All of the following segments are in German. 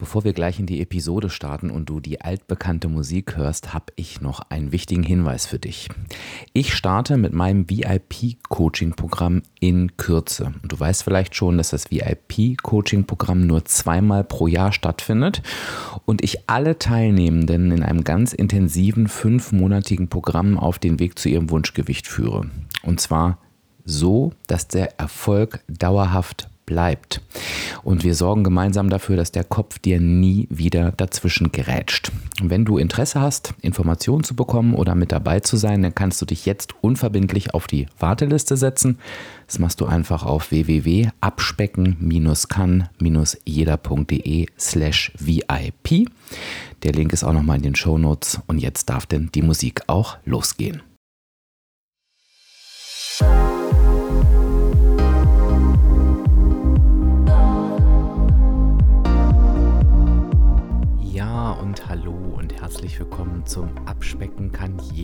Bevor wir gleich in die Episode starten und du die altbekannte Musik hörst, habe ich noch einen wichtigen Hinweis für dich. Ich starte mit meinem VIP-Coaching-Programm in Kürze. Und du weißt vielleicht schon, dass das VIP-Coaching-Programm nur zweimal pro Jahr stattfindet und ich alle Teilnehmenden in einem ganz intensiven fünfmonatigen Programm auf den Weg zu ihrem Wunschgewicht führe. Und zwar so, dass der Erfolg dauerhaft bleibt. Und wir sorgen gemeinsam dafür, dass der Kopf dir nie wieder dazwischen gerätscht. Wenn du Interesse hast, Informationen zu bekommen oder mit dabei zu sein, dann kannst du dich jetzt unverbindlich auf die Warteliste setzen. Das machst du einfach auf www.abspecken-kann-jeder.de slash VIP. Der Link ist auch nochmal in den Show Notes und jetzt darf denn die Musik auch losgehen.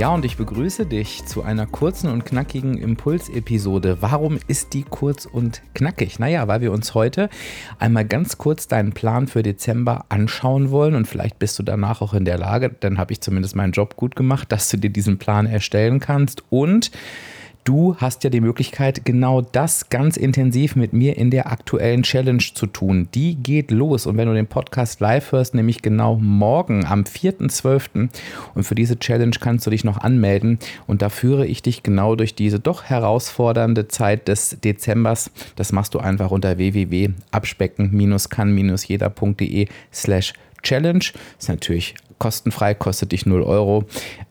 Ja, und ich begrüße dich zu einer kurzen und knackigen Impulsepisode. Warum ist die kurz und knackig? Naja, weil wir uns heute einmal ganz kurz deinen Plan für Dezember anschauen wollen und vielleicht bist du danach auch in der Lage, dann habe ich zumindest meinen Job gut gemacht, dass du dir diesen Plan erstellen kannst und Du hast ja die Möglichkeit, genau das ganz intensiv mit mir in der aktuellen Challenge zu tun. Die geht los. Und wenn du den Podcast live hörst, nämlich genau morgen am 4.12. Und für diese Challenge kannst du dich noch anmelden. Und da führe ich dich genau durch diese doch herausfordernde Zeit des Dezembers. Das machst du einfach unter www.abspecken-kann-jeder.de slash Challenge. Ist natürlich kostenfrei, kostet dich 0 Euro.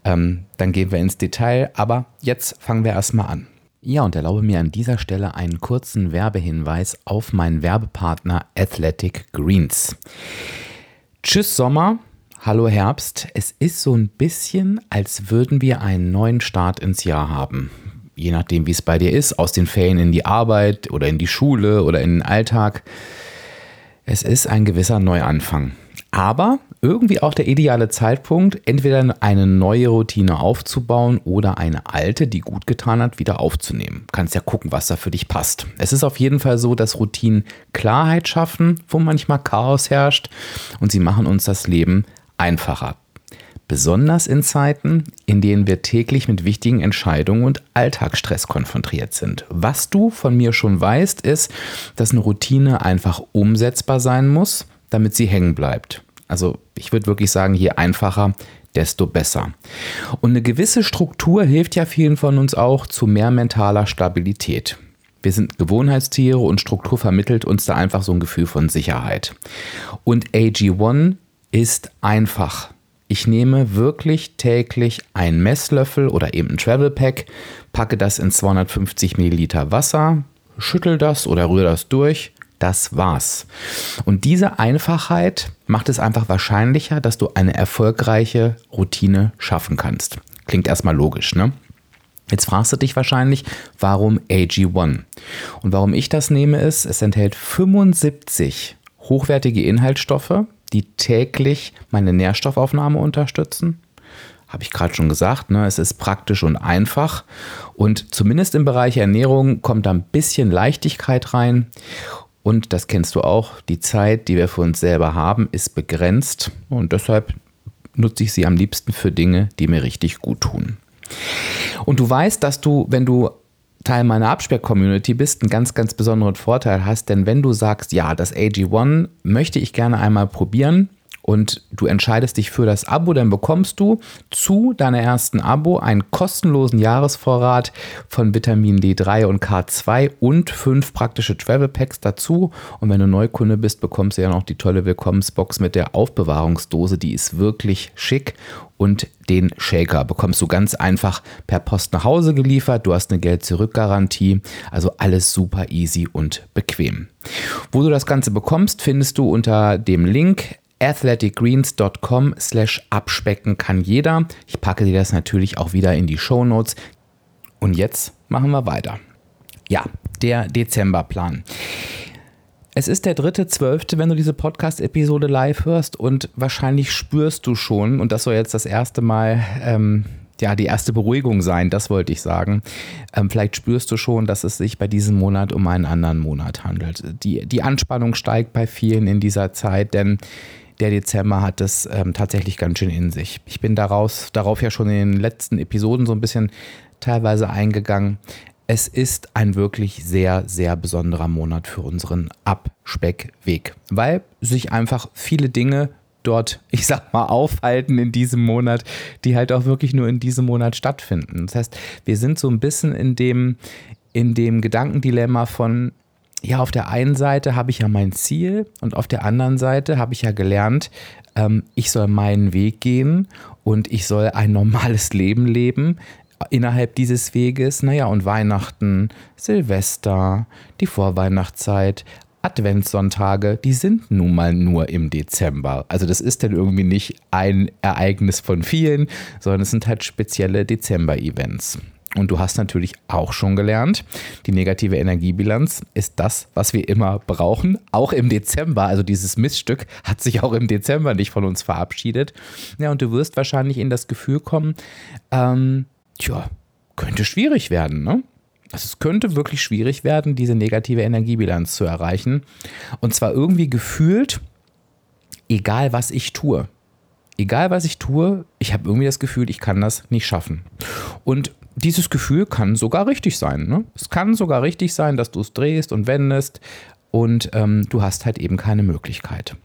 Ähm, dann gehen wir ins Detail, aber jetzt fangen wir erstmal an. Ja, und erlaube mir an dieser Stelle einen kurzen Werbehinweis auf meinen Werbepartner Athletic Greens. Tschüss Sommer, hallo Herbst. Es ist so ein bisschen, als würden wir einen neuen Start ins Jahr haben. Je nachdem, wie es bei dir ist, aus den Ferien in die Arbeit oder in die Schule oder in den Alltag. Es ist ein gewisser Neuanfang. Aber irgendwie auch der ideale Zeitpunkt, entweder eine neue Routine aufzubauen oder eine alte, die gut getan hat, wieder aufzunehmen. Kannst ja gucken, was da für dich passt. Es ist auf jeden Fall so, dass Routinen Klarheit schaffen, wo manchmal Chaos herrscht und sie machen uns das Leben einfacher. Besonders in Zeiten, in denen wir täglich mit wichtigen Entscheidungen und Alltagsstress konfrontiert sind. Was du von mir schon weißt, ist, dass eine Routine einfach umsetzbar sein muss, damit sie hängen bleibt. Also ich würde wirklich sagen, je einfacher, desto besser. Und eine gewisse Struktur hilft ja vielen von uns auch zu mehr mentaler Stabilität. Wir sind Gewohnheitstiere und Struktur vermittelt uns da einfach so ein Gefühl von Sicherheit. Und AG1 ist einfach. Ich nehme wirklich täglich einen Messlöffel oder eben ein Travel Pack, packe das in 250 Milliliter Wasser, schüttel das oder rühre das durch das war's. Und diese Einfachheit macht es einfach wahrscheinlicher, dass du eine erfolgreiche Routine schaffen kannst. Klingt erstmal logisch, ne? Jetzt fragst du dich wahrscheinlich, warum AG1? Und warum ich das nehme ist, es enthält 75 hochwertige Inhaltsstoffe, die täglich meine Nährstoffaufnahme unterstützen. Habe ich gerade schon gesagt, ne? es ist praktisch und einfach. Und zumindest im Bereich Ernährung kommt da ein bisschen Leichtigkeit rein. Und das kennst du auch, die Zeit, die wir für uns selber haben, ist begrenzt und deshalb nutze ich sie am liebsten für Dinge, die mir richtig gut tun. Und du weißt, dass du, wenn du Teil meiner Absperr-Community bist, einen ganz, ganz besonderen Vorteil hast, denn wenn du sagst, ja, das AG1 möchte ich gerne einmal probieren, und du entscheidest dich für das Abo, dann bekommst du zu deiner ersten Abo einen kostenlosen Jahresvorrat von Vitamin D3 und K2 und fünf praktische Travel Packs dazu. Und wenn du Neukunde bist, bekommst du ja noch die tolle Willkommensbox mit der Aufbewahrungsdose. Die ist wirklich schick und den Shaker bekommst du ganz einfach per Post nach Hause geliefert. Du hast eine Geld-Zurück-Garantie, also alles super easy und bequem. Wo du das Ganze bekommst, findest du unter dem Link athleticgreens.com slash abspecken kann jeder. Ich packe dir das natürlich auch wieder in die Show Notes. Und jetzt machen wir weiter. Ja, der Dezemberplan. Es ist der dritte, zwölfte, wenn du diese Podcast-Episode live hörst und wahrscheinlich spürst du schon, und das soll jetzt das erste Mal ähm, ja, die erste Beruhigung sein, das wollte ich sagen. Ähm, vielleicht spürst du schon, dass es sich bei diesem Monat um einen anderen Monat handelt. Die, die Anspannung steigt bei vielen in dieser Zeit, denn der Dezember hat es ähm, tatsächlich ganz schön in sich. Ich bin daraus, darauf ja schon in den letzten Episoden so ein bisschen teilweise eingegangen. Es ist ein wirklich sehr, sehr besonderer Monat für unseren Abspeckweg, weil sich einfach viele Dinge dort, ich sag mal, aufhalten in diesem Monat, die halt auch wirklich nur in diesem Monat stattfinden. Das heißt, wir sind so ein bisschen in dem, in dem Gedankendilemma von, ja, auf der einen Seite habe ich ja mein Ziel und auf der anderen Seite habe ich ja gelernt, ähm, ich soll meinen Weg gehen und ich soll ein normales Leben leben innerhalb dieses Weges. Naja, und Weihnachten, Silvester, die Vorweihnachtszeit, Adventssonntage, die sind nun mal nur im Dezember. Also das ist dann irgendwie nicht ein Ereignis von vielen, sondern es sind halt spezielle Dezember-Events. Und du hast natürlich auch schon gelernt, die negative Energiebilanz ist das, was wir immer brauchen, auch im Dezember. Also dieses Missstück hat sich auch im Dezember nicht von uns verabschiedet. Ja, und du wirst wahrscheinlich in das Gefühl kommen, ähm, tja, könnte schwierig werden, ne? Also es könnte wirklich schwierig werden, diese negative Energiebilanz zu erreichen. Und zwar irgendwie gefühlt, egal was ich tue. Egal was ich tue, ich habe irgendwie das Gefühl, ich kann das nicht schaffen. Und dieses Gefühl kann sogar richtig sein. Ne? Es kann sogar richtig sein, dass du es drehst und wendest und ähm, du hast halt eben keine Möglichkeit.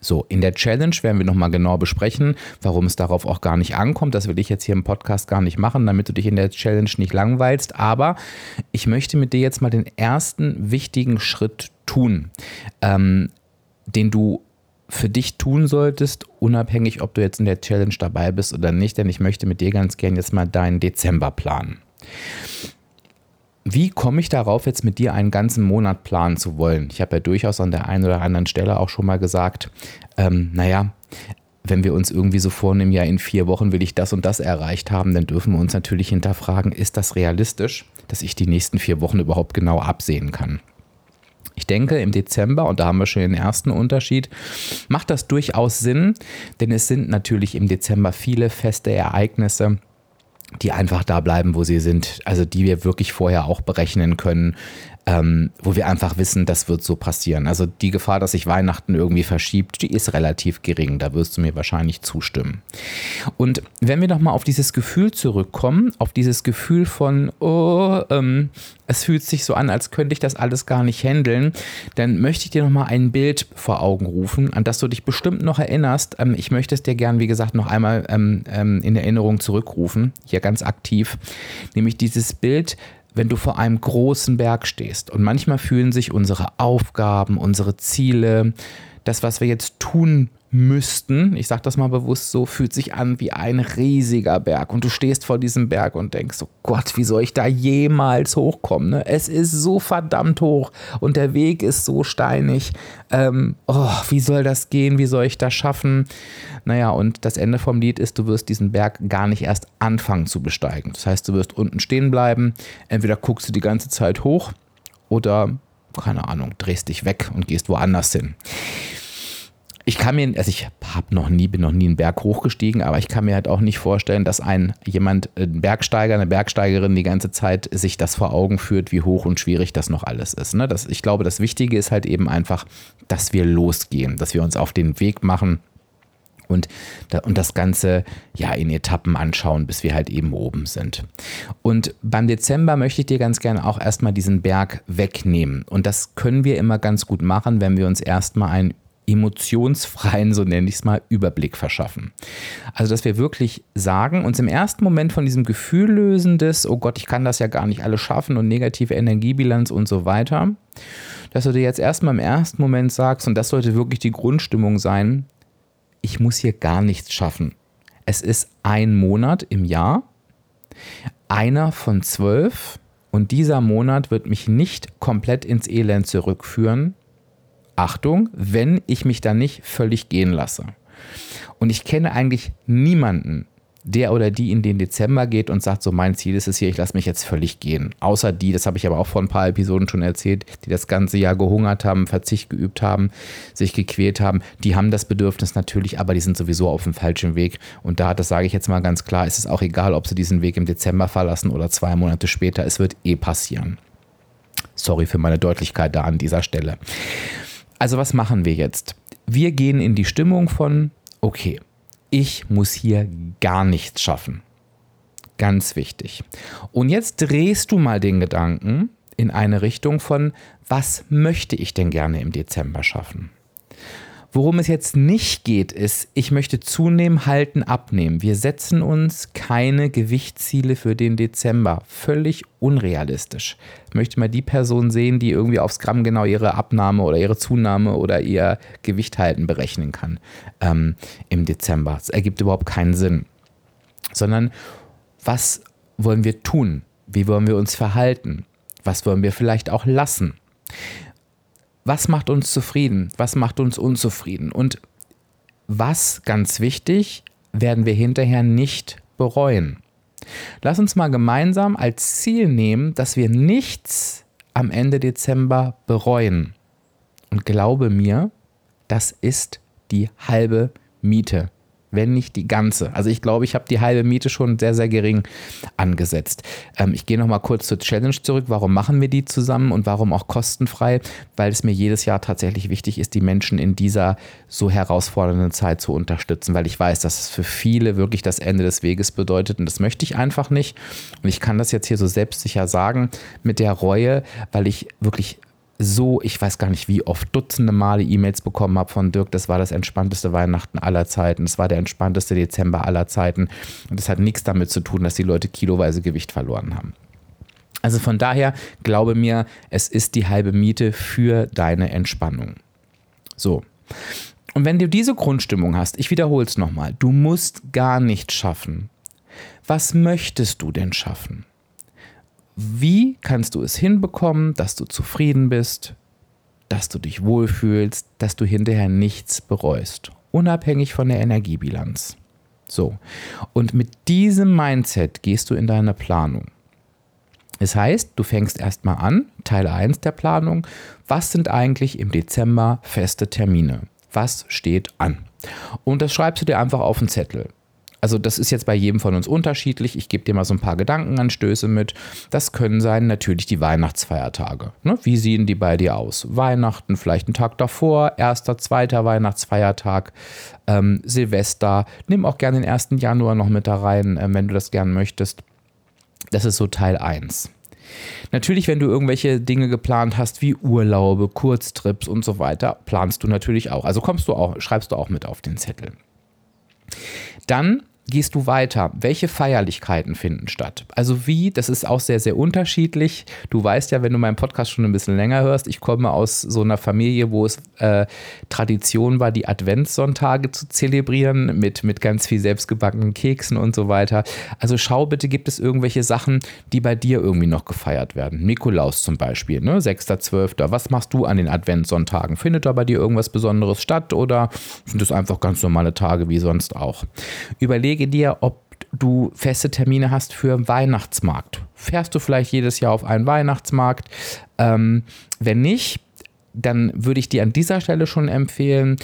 So, in der Challenge werden wir nochmal genau besprechen, warum es darauf auch gar nicht ankommt. Das will ich jetzt hier im Podcast gar nicht machen, damit du dich in der Challenge nicht langweilst. Aber ich möchte mit dir jetzt mal den ersten wichtigen Schritt tun, ähm, den du für dich tun solltest, unabhängig, ob du jetzt in der Challenge dabei bist oder nicht. Denn ich möchte mit dir ganz gern jetzt mal deinen Dezember planen. Wie komme ich darauf, jetzt mit dir einen ganzen Monat planen zu wollen? Ich habe ja durchaus an der einen oder anderen Stelle auch schon mal gesagt, ähm, naja, wenn wir uns irgendwie so vornehmen, ja, in vier Wochen will ich das und das erreicht haben, dann dürfen wir uns natürlich hinterfragen, ist das realistisch, dass ich die nächsten vier Wochen überhaupt genau absehen kann? Ich denke, im Dezember, und da haben wir schon den ersten Unterschied, macht das durchaus Sinn, denn es sind natürlich im Dezember viele feste Ereignisse, die einfach da bleiben, wo sie sind, also die wir wirklich vorher auch berechnen können, ähm, wo wir einfach wissen, das wird so passieren. Also die Gefahr, dass sich Weihnachten irgendwie verschiebt, die ist relativ gering. Da wirst du mir wahrscheinlich zustimmen. Und wenn wir nochmal auf dieses Gefühl zurückkommen, auf dieses Gefühl von, oh, ähm, es fühlt sich so an, als könnte ich das alles gar nicht handeln, dann möchte ich dir nochmal ein Bild vor Augen rufen, an das du dich bestimmt noch erinnerst. Ähm, ich möchte es dir gern, wie gesagt, noch einmal ähm, ähm, in Erinnerung zurückrufen, hier ganz aktiv, nämlich dieses Bild wenn du vor einem großen Berg stehst. Und manchmal fühlen sich unsere Aufgaben, unsere Ziele, das, was wir jetzt tun müssten, ich sage das mal bewusst so, fühlt sich an wie ein riesiger Berg. Und du stehst vor diesem Berg und denkst, oh Gott, wie soll ich da jemals hochkommen? Ne? Es ist so verdammt hoch und der Weg ist so steinig. Ähm, oh, wie soll das gehen? Wie soll ich das schaffen? Naja, und das Ende vom Lied ist, du wirst diesen Berg gar nicht erst anfangen zu besteigen. Das heißt, du wirst unten stehen bleiben. Entweder guckst du die ganze Zeit hoch oder, keine Ahnung, drehst dich weg und gehst woanders hin ich kann mir, also ich habe noch nie, bin noch nie einen Berg hochgestiegen, aber ich kann mir halt auch nicht vorstellen, dass ein jemand, ein Bergsteiger, eine Bergsteigerin die ganze Zeit sich das vor Augen führt, wie hoch und schwierig das noch alles ist. Ne? Das, ich glaube, das Wichtige ist halt eben einfach, dass wir losgehen, dass wir uns auf den Weg machen und, und das Ganze ja in Etappen anschauen, bis wir halt eben oben sind. Und beim Dezember möchte ich dir ganz gerne auch erstmal diesen Berg wegnehmen. Und das können wir immer ganz gut machen, wenn wir uns erstmal einen emotionsfreien, so nenne ich es mal, Überblick verschaffen. Also, dass wir wirklich sagen, uns im ersten Moment von diesem Gefühl lösen des, oh Gott, ich kann das ja gar nicht alles schaffen und negative Energiebilanz und so weiter, dass du dir jetzt erstmal im ersten Moment sagst, und das sollte wirklich die Grundstimmung sein, ich muss hier gar nichts schaffen. Es ist ein Monat im Jahr, einer von zwölf, und dieser Monat wird mich nicht komplett ins Elend zurückführen, Achtung, wenn ich mich da nicht völlig gehen lasse. Und ich kenne eigentlich niemanden, der oder die in den Dezember geht und sagt, so mein Ziel ist es hier, ich lasse mich jetzt völlig gehen. Außer die, das habe ich aber auch vor ein paar Episoden schon erzählt, die das ganze Jahr gehungert haben, Verzicht geübt haben, sich gequält haben, die haben das Bedürfnis natürlich, aber die sind sowieso auf dem falschen Weg. Und da, das sage ich jetzt mal ganz klar, ist es auch egal, ob sie diesen Weg im Dezember verlassen oder zwei Monate später, es wird eh passieren. Sorry für meine Deutlichkeit da an dieser Stelle. Also was machen wir jetzt? Wir gehen in die Stimmung von, okay, ich muss hier gar nichts schaffen. Ganz wichtig. Und jetzt drehst du mal den Gedanken in eine Richtung von, was möchte ich denn gerne im Dezember schaffen? Worum es jetzt nicht geht, ist, ich möchte zunehmen, halten, abnehmen. Wir setzen uns keine Gewichtsziele für den Dezember. Völlig unrealistisch. Ich möchte mal die Person sehen, die irgendwie aufs Gramm genau ihre Abnahme oder ihre Zunahme oder ihr Gewicht halten berechnen kann ähm, im Dezember. Das ergibt überhaupt keinen Sinn. Sondern was wollen wir tun? Wie wollen wir uns verhalten? Was wollen wir vielleicht auch lassen? Was macht uns zufrieden, was macht uns unzufrieden und was, ganz wichtig, werden wir hinterher nicht bereuen. Lass uns mal gemeinsam als Ziel nehmen, dass wir nichts am Ende Dezember bereuen. Und glaube mir, das ist die halbe Miete wenn nicht die ganze. Also ich glaube, ich habe die halbe Miete schon sehr, sehr gering angesetzt. Ähm, ich gehe nochmal kurz zur Challenge zurück. Warum machen wir die zusammen und warum auch kostenfrei? Weil es mir jedes Jahr tatsächlich wichtig ist, die Menschen in dieser so herausfordernden Zeit zu unterstützen, weil ich weiß, dass es für viele wirklich das Ende des Weges bedeutet und das möchte ich einfach nicht. Und ich kann das jetzt hier so selbstsicher sagen mit der Reue, weil ich wirklich so, ich weiß gar nicht, wie oft Dutzende Male E-Mails bekommen habe von Dirk, das war das entspannteste Weihnachten aller Zeiten, es war der entspannteste Dezember aller Zeiten und das hat nichts damit zu tun, dass die Leute kiloweise Gewicht verloren haben. Also von daher glaube mir, es ist die halbe Miete für deine Entspannung. So. Und wenn du diese Grundstimmung hast, ich wiederhole es nochmal, du musst gar nichts schaffen. Was möchtest du denn schaffen? Wie kannst du es hinbekommen, dass du zufrieden bist, dass du dich wohlfühlst, dass du hinterher nichts bereust, unabhängig von der Energiebilanz? So, und mit diesem Mindset gehst du in deine Planung. Das heißt, du fängst erstmal an, Teil 1 der Planung, was sind eigentlich im Dezember feste Termine? Was steht an? Und das schreibst du dir einfach auf einen Zettel also das ist jetzt bei jedem von uns unterschiedlich. Ich gebe dir mal so ein paar Gedankenanstöße mit. Das können sein natürlich die Weihnachtsfeiertage. Ne? Wie sehen die bei dir aus? Weihnachten, vielleicht einen Tag davor, erster, zweiter Weihnachtsfeiertag, ähm, Silvester. Nimm auch gerne den 1. Januar noch mit da rein, äh, wenn du das gern möchtest. Das ist so Teil 1. Natürlich, wenn du irgendwelche Dinge geplant hast, wie Urlaube, Kurztrips und so weiter, planst du natürlich auch. Also kommst du auch, schreibst du auch mit auf den Zettel. Dann gehst du weiter? Welche Feierlichkeiten finden statt? Also wie, das ist auch sehr, sehr unterschiedlich. Du weißt ja, wenn du meinen Podcast schon ein bisschen länger hörst, ich komme aus so einer Familie, wo es äh, Tradition war, die Adventssonntage zu zelebrieren mit, mit ganz viel selbstgebackenen Keksen und so weiter. Also schau bitte, gibt es irgendwelche Sachen, die bei dir irgendwie noch gefeiert werden? Nikolaus zum Beispiel, ne? 6.12. Was machst du an den Adventssonntagen? Findet da bei dir irgendwas Besonderes statt oder sind es einfach ganz normale Tage wie sonst auch? Überlege überlege dir, ob du feste Termine hast für Weihnachtsmarkt. Fährst du vielleicht jedes Jahr auf einen Weihnachtsmarkt? Ähm, wenn nicht, dann würde ich dir an dieser Stelle schon empfehlen,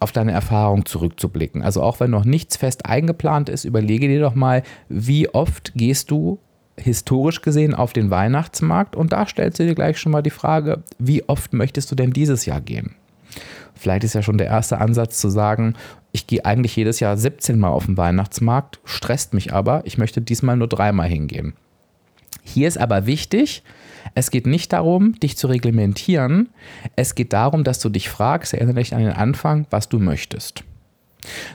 auf deine Erfahrung zurückzublicken. Also auch wenn noch nichts fest eingeplant ist, überlege dir doch mal, wie oft gehst du historisch gesehen auf den Weihnachtsmarkt und da stellst du dir gleich schon mal die Frage, wie oft möchtest du denn dieses Jahr gehen? Vielleicht ist ja schon der erste Ansatz zu sagen, ich gehe eigentlich jedes Jahr 17 Mal auf den Weihnachtsmarkt, stresst mich aber, ich möchte diesmal nur dreimal hingehen. Hier ist aber wichtig, es geht nicht darum, dich zu reglementieren, es geht darum, dass du dich fragst, erinnere dich an den Anfang, was du möchtest.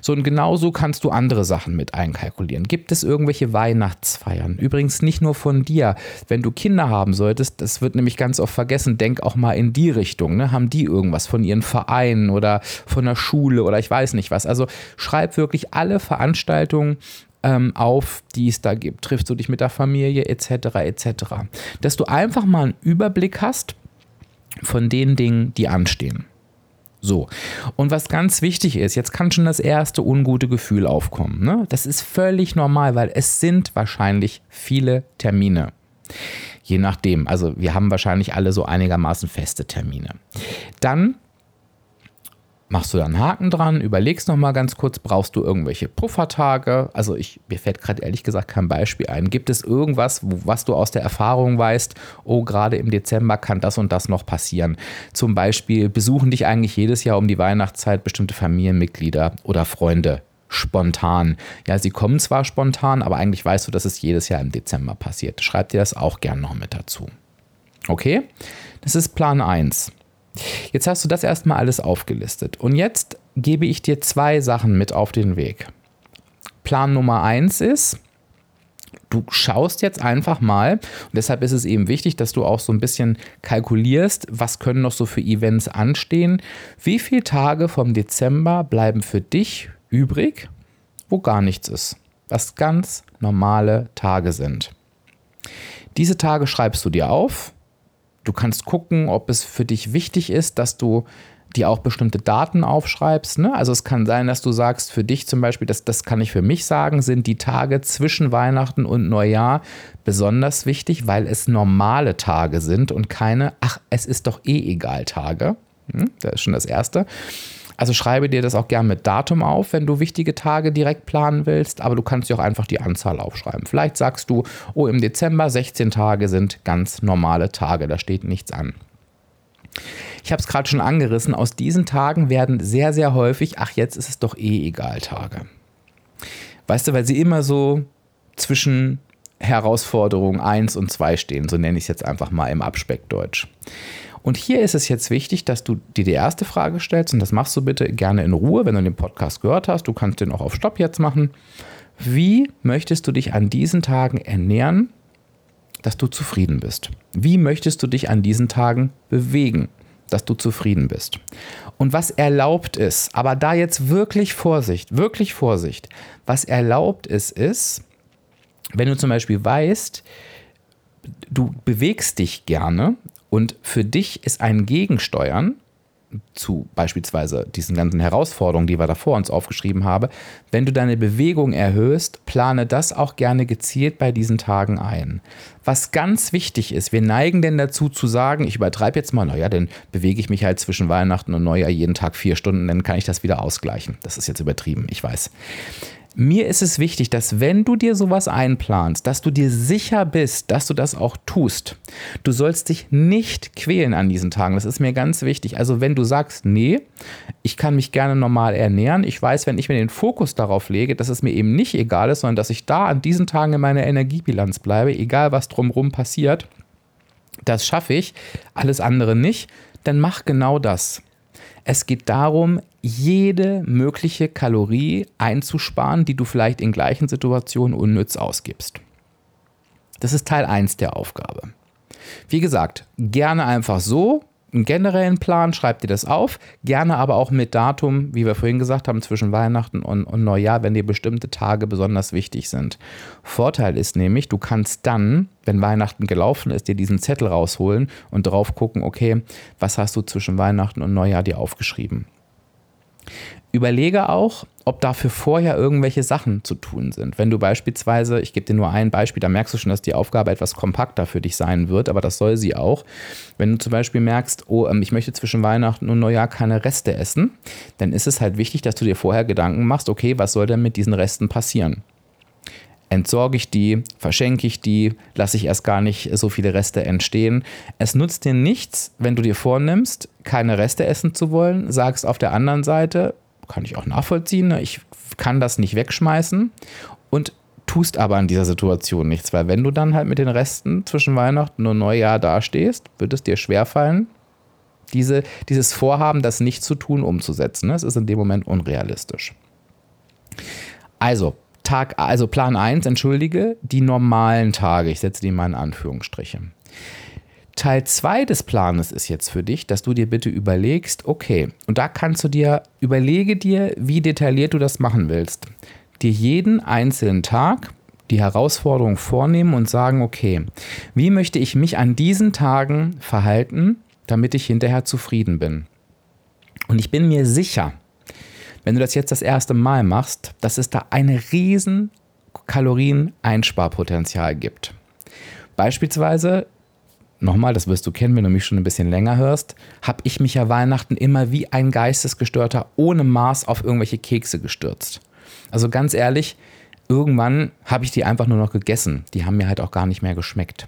So und genauso kannst du andere Sachen mit einkalkulieren. Gibt es irgendwelche Weihnachtsfeiern? Übrigens nicht nur von dir. Wenn du Kinder haben solltest, das wird nämlich ganz oft vergessen, denk auch mal in die Richtung. Ne? Haben die irgendwas von ihren Vereinen oder von der Schule oder ich weiß nicht was? Also schreib wirklich alle Veranstaltungen ähm, auf, die es da gibt. Triffst du dich mit der Familie etc. etc. Dass du einfach mal einen Überblick hast von den Dingen, die anstehen. So, und was ganz wichtig ist, jetzt kann schon das erste ungute Gefühl aufkommen. Ne? Das ist völlig normal, weil es sind wahrscheinlich viele Termine. Je nachdem, also wir haben wahrscheinlich alle so einigermaßen feste Termine. Dann machst du da einen Haken dran, überlegst nochmal ganz kurz, brauchst du irgendwelche Puffertage? Also ich, mir fällt gerade ehrlich gesagt kein Beispiel ein. Gibt es irgendwas, was du aus der Erfahrung weißt, oh, gerade im Dezember kann das und das noch passieren? Zum Beispiel besuchen dich eigentlich jedes Jahr um die Weihnachtszeit bestimmte Familienmitglieder oder Freunde spontan. Ja, sie kommen zwar spontan, aber eigentlich weißt du, dass es jedes Jahr im Dezember passiert. Schreib dir das auch gern noch mit dazu. Okay? Das ist Plan 1. Jetzt hast du das erstmal alles aufgelistet. Und jetzt gebe ich dir zwei Sachen mit auf den Weg. Plan Nummer eins ist, du schaust jetzt einfach mal, und deshalb ist es eben wichtig, dass du auch so ein bisschen kalkulierst, was können noch so für Events anstehen, wie viele Tage vom Dezember bleiben für dich übrig, wo gar nichts ist, was ganz normale Tage sind. Diese Tage schreibst du dir auf Du kannst gucken, ob es für dich wichtig ist, dass du dir auch bestimmte Daten aufschreibst. Ne? Also es kann sein, dass du sagst, für dich zum Beispiel, das, das kann ich für mich sagen, sind die Tage zwischen Weihnachten und Neujahr besonders wichtig, weil es normale Tage sind und keine, ach, es ist doch eh egal Tage. Hm? Das ist schon das Erste. Also schreibe dir das auch gern mit Datum auf, wenn du wichtige Tage direkt planen willst, aber du kannst dir auch einfach die Anzahl aufschreiben. Vielleicht sagst du, oh, im Dezember 16 Tage sind ganz normale Tage, da steht nichts an. Ich habe es gerade schon angerissen, aus diesen Tagen werden sehr, sehr häufig, ach, jetzt ist es doch eh egal Tage. Weißt du, weil sie immer so zwischen Herausforderung 1 und 2 stehen, so nenne ich es jetzt einfach mal im Abspeckdeutsch. Und hier ist es jetzt wichtig, dass du dir die erste Frage stellst und das machst du bitte gerne in Ruhe, wenn du den Podcast gehört hast. Du kannst den auch auf Stopp jetzt machen. Wie möchtest du dich an diesen Tagen ernähren, dass du zufrieden bist? Wie möchtest du dich an diesen Tagen bewegen, dass du zufrieden bist? Und was erlaubt ist, aber da jetzt wirklich Vorsicht, wirklich Vorsicht, was erlaubt ist, ist, wenn du zum Beispiel weißt, du bewegst dich gerne und für dich ist ein Gegensteuern zu beispielsweise diesen ganzen Herausforderungen, die wir davor uns aufgeschrieben haben, wenn du deine Bewegung erhöhst, plane das auch gerne gezielt bei diesen Tagen ein. Was ganz wichtig ist, wir neigen denn dazu zu sagen, ich übertreibe jetzt mal, naja, dann bewege ich mich halt zwischen Weihnachten und Neujahr jeden Tag vier Stunden, dann kann ich das wieder ausgleichen. Das ist jetzt übertrieben, ich weiß. Mir ist es wichtig, dass wenn du dir sowas einplanst, dass du dir sicher bist, dass du das auch tust. Du sollst dich nicht quälen an diesen Tagen. Das ist mir ganz wichtig. Also wenn du sagst, nee, ich kann mich gerne normal ernähren. Ich weiß, wenn ich mir den Fokus darauf lege, dass es mir eben nicht egal ist, sondern dass ich da an diesen Tagen in meiner Energiebilanz bleibe, egal was drumherum passiert. Das schaffe ich, alles andere nicht. Dann mach genau das. Es geht darum, jede mögliche Kalorie einzusparen, die du vielleicht in gleichen Situationen unnütz ausgibst. Das ist Teil 1 der Aufgabe. Wie gesagt, gerne einfach so, einen generellen Plan, schreib dir das auf, gerne aber auch mit Datum, wie wir vorhin gesagt haben, zwischen Weihnachten und, und, Neujahr, wenn dir bestimmte Tage besonders wichtig sind. Vorteil ist nämlich, du kannst dann, wenn Weihnachten gelaufen ist, dir diesen Zettel rausholen und drauf gucken, okay, was hast du zwischen Weihnachten und Neujahr dir aufgeschrieben. Überlege auch, ob dafür vorher irgendwelche Sachen zu tun sind. Wenn du beispielsweise, ich gebe dir nur ein Beispiel, da merkst du schon, dass die Aufgabe etwas kompakter für dich sein wird, aber das soll sie auch. Wenn du zum Beispiel merkst, oh, ähm, ich möchte zwischen Weihnachten und Neujahr keine Reste essen, dann ist es halt wichtig, dass du dir vorher Gedanken machst, okay, was soll denn mit diesen Resten passieren? Entsorge ich die, verschenke ich die, lasse ich erst gar nicht so viele Reste entstehen. Es nutzt dir nichts, wenn du dir vornimmst, keine Reste essen zu wollen, sagst auf der anderen Seite, kann ich auch nachvollziehen. Ne? Ich kann das nicht wegschmeißen und tust aber in dieser Situation nichts, weil wenn du dann halt mit den Resten zwischen Weihnachten und Neujahr dastehst, wird es dir schwerfallen, diese, dieses Vorhaben, das nicht zu tun, umzusetzen. Es ist in dem Moment unrealistisch. Also, Tag, also Plan 1, entschuldige, die normalen Tage. Ich setze die mal in Anführungsstriche. Teil 2 des Planes ist jetzt für dich, dass du dir bitte überlegst, okay, und da kannst du dir, überlege dir, wie detailliert du das machen willst. Dir jeden einzelnen Tag die Herausforderung vornehmen und sagen, okay, wie möchte ich mich an diesen Tagen verhalten, damit ich hinterher zufrieden bin? Und ich bin mir sicher, wenn du das jetzt das erste Mal machst, dass es da ein riesen Kalorien-Einsparpotenzial gibt. Beispielsweise, nochmal, das wirst du kennen, wenn du mich schon ein bisschen länger hörst, habe ich mich ja Weihnachten immer wie ein Geistesgestörter ohne Maß auf irgendwelche Kekse gestürzt. Also ganz ehrlich, irgendwann habe ich die einfach nur noch gegessen. Die haben mir halt auch gar nicht mehr geschmeckt.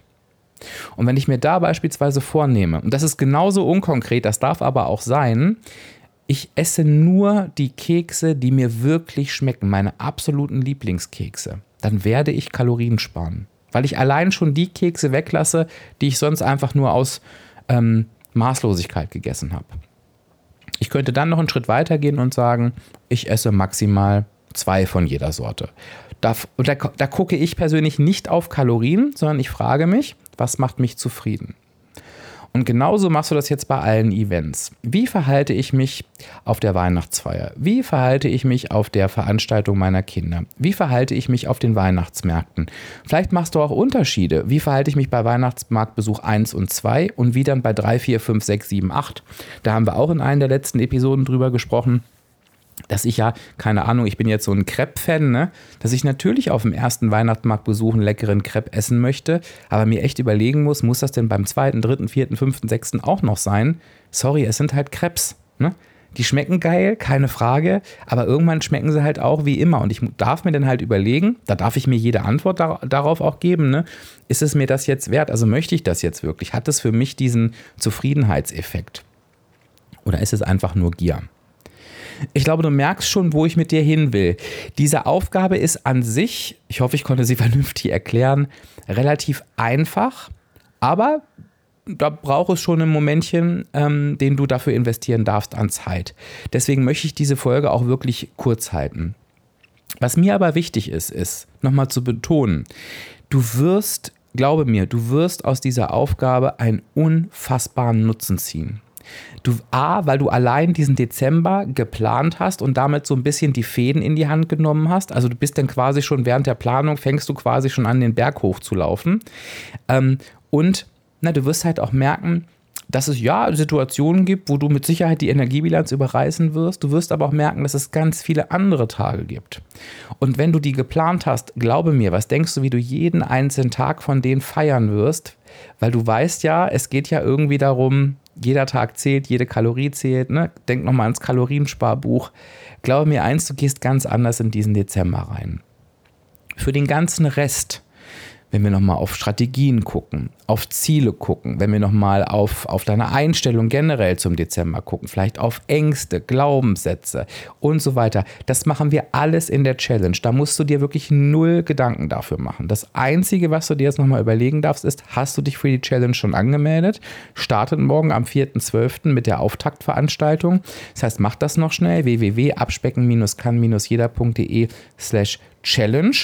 Und wenn ich mir da beispielsweise vornehme, und das ist genauso unkonkret, das darf aber auch sein, ich esse nur die Kekse, die mir wirklich schmecken, meine absoluten Lieblingskekse, dann werde ich Kalorien sparen. Weil ich allein schon die Kekse weglasse, die ich sonst einfach nur aus ähm, Maßlosigkeit gegessen habe. Ich könnte dann noch einen Schritt weiter gehen und sagen, ich esse maximal zwei von jeder Sorte. Da, da, da gucke ich persönlich nicht auf Kalorien, sondern ich frage mich, was macht mich zufrieden? Und genauso machst du das jetzt bei allen Events. Wie verhalte ich mich auf der Weihnachtsfeier? Wie verhalte ich mich auf der Veranstaltung meiner Kinder? Wie verhalte ich mich auf den Weihnachtsmärkten? Vielleicht machst du auch Unterschiede. Wie verhalte ich mich bei Weihnachtsmarktbesuch 1 und 2 und wie dann bei 3, 4, 5, 6, 7, 8? Da haben wir auch in einer der letzten Episoden drüber gesprochen dass ich ja, keine Ahnung, ich bin jetzt so ein Crepe-Fan, ne? dass ich natürlich auf dem ersten Weihnachtsmarktbesuch einen leckeren Crepe essen möchte, aber mir echt überlegen muss, muss das denn beim zweiten, dritten, vierten, fünften, sechsten auch noch sein? Sorry, es sind halt Crepes. Ne? Die schmecken geil, keine Frage, aber irgendwann schmecken sie halt auch wie immer. Und ich darf mir dann halt überlegen, da darf ich mir jede Antwort dar darauf auch geben, ne? ist es mir das jetzt wert? Also möchte ich das jetzt wirklich? Hat es für mich diesen Zufriedenheitseffekt? Oder ist es einfach nur Gier? Ich glaube, du merkst schon, wo ich mit dir hin will. Diese Aufgabe ist an sich, ich hoffe, ich konnte sie vernünftig erklären, relativ einfach, aber da braucht es schon ein Momentchen, ähm, den du dafür investieren darfst an Zeit. Deswegen möchte ich diese Folge auch wirklich kurz halten. Was mir aber wichtig ist, ist nochmal zu betonen, du wirst, glaube mir, du wirst aus dieser Aufgabe einen unfassbaren Nutzen ziehen. Du A, weil du allein diesen Dezember geplant hast und damit so ein bisschen die Fäden in die Hand genommen hast. Also du bist dann quasi schon während der Planung, fängst du quasi schon an, den Berg hochzulaufen. Ähm, und na, du wirst halt auch merken, dass es ja Situationen gibt, wo du mit Sicherheit die Energiebilanz überreißen wirst. Du wirst aber auch merken, dass es ganz viele andere Tage gibt. Und wenn du die geplant hast, glaube mir, was denkst du, wie du jeden einzelnen Tag von denen feiern wirst? Weil du weißt ja, es geht ja irgendwie darum, jeder Tag zählt, jede Kalorie zählt. Ne? Denk nochmal ans Kaloriensparbuch. Glaube mir eins, du gehst ganz anders in diesen Dezember rein. Für den ganzen Rest wenn wir nochmal auf Strategien gucken, auf Ziele gucken, wenn wir nochmal auf, auf deine Einstellung generell zum Dezember gucken, vielleicht auf Ängste, Glaubenssätze und so weiter. Das machen wir alles in der Challenge. Da musst du dir wirklich null Gedanken dafür machen. Das Einzige, was du dir jetzt nochmal überlegen darfst, ist, hast du dich für die Challenge schon angemeldet? Startet morgen am 4.12. mit der Auftaktveranstaltung. Das heißt, mach das noch schnell. www.abspecken-kann-jeder.de slash Challenge.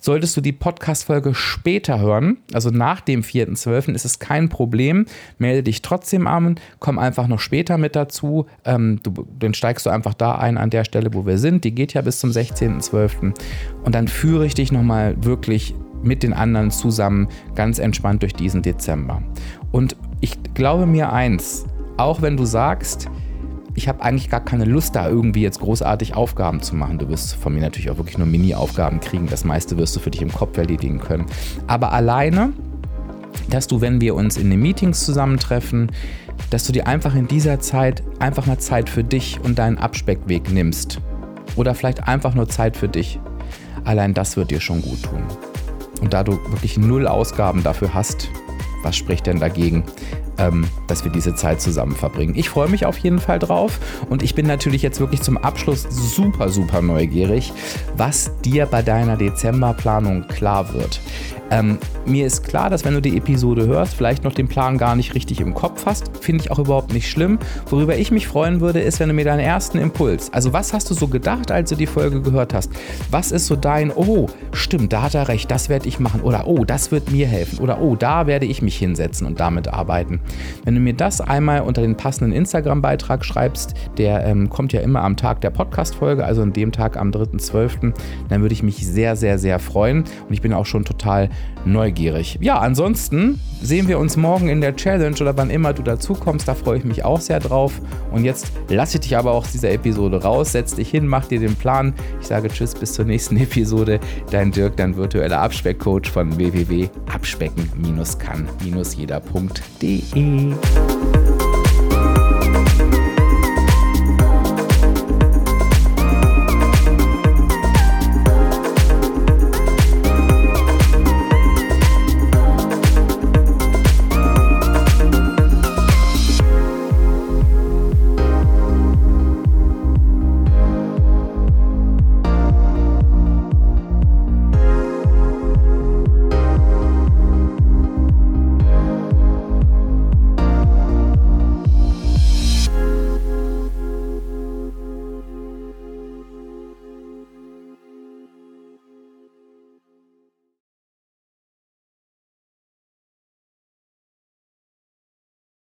Solltest du die Podcast-Folge später hören, also nach dem 4.12., ist es kein Problem. Melde dich trotzdem an, komm einfach noch später mit dazu. Ähm, du, dann steigst du einfach da ein an der Stelle, wo wir sind. Die geht ja bis zum 16.12. Und dann führe ich dich nochmal wirklich mit den anderen zusammen ganz entspannt durch diesen Dezember. Und ich glaube mir eins, auch wenn du sagst, ich habe eigentlich gar keine Lust, da irgendwie jetzt großartig Aufgaben zu machen. Du wirst von mir natürlich auch wirklich nur Mini-Aufgaben kriegen. Das meiste wirst du für dich im Kopf erledigen können. Aber alleine, dass du, wenn wir uns in den Meetings zusammentreffen, dass du dir einfach in dieser Zeit einfach mal Zeit für dich und deinen Abspeckweg nimmst. Oder vielleicht einfach nur Zeit für dich. Allein das wird dir schon gut tun. Und da du wirklich null Ausgaben dafür hast, was spricht denn dagegen, ähm, dass wir diese Zeit zusammen verbringen. Ich freue mich auf jeden Fall drauf und ich bin natürlich jetzt wirklich zum Abschluss super, super neugierig, was dir bei deiner Dezemberplanung klar wird. Ähm, mir ist klar, dass wenn du die Episode hörst, vielleicht noch den Plan gar nicht richtig im Kopf hast. Finde ich auch überhaupt nicht schlimm. Worüber ich mich freuen würde, ist, wenn du mir deinen ersten Impuls, also was hast du so gedacht, als du die Folge gehört hast? Was ist so dein, oh, stimmt, da hat er recht, das werde ich machen. Oder oh, das wird mir helfen. Oder oh, da werde ich mich hinsetzen und damit arbeiten. Wenn du mir das einmal unter den passenden Instagram-Beitrag schreibst, der ähm, kommt ja immer am Tag der Podcast-Folge, also an dem Tag am 3.12., dann würde ich mich sehr, sehr, sehr freuen. Und ich bin auch schon total neugierig. Ja, ansonsten sehen wir uns morgen in der Challenge oder wann immer du dazu kommst. Da freue ich mich auch sehr drauf. Und jetzt lasse ich dich aber auch aus dieser Episode raus. Setz dich hin, mach dir den Plan. Ich sage Tschüss, bis zur nächsten Episode. Dein Dirk, dein virtueller Abspeckcoach von www.abspecken-kann-jeder.de.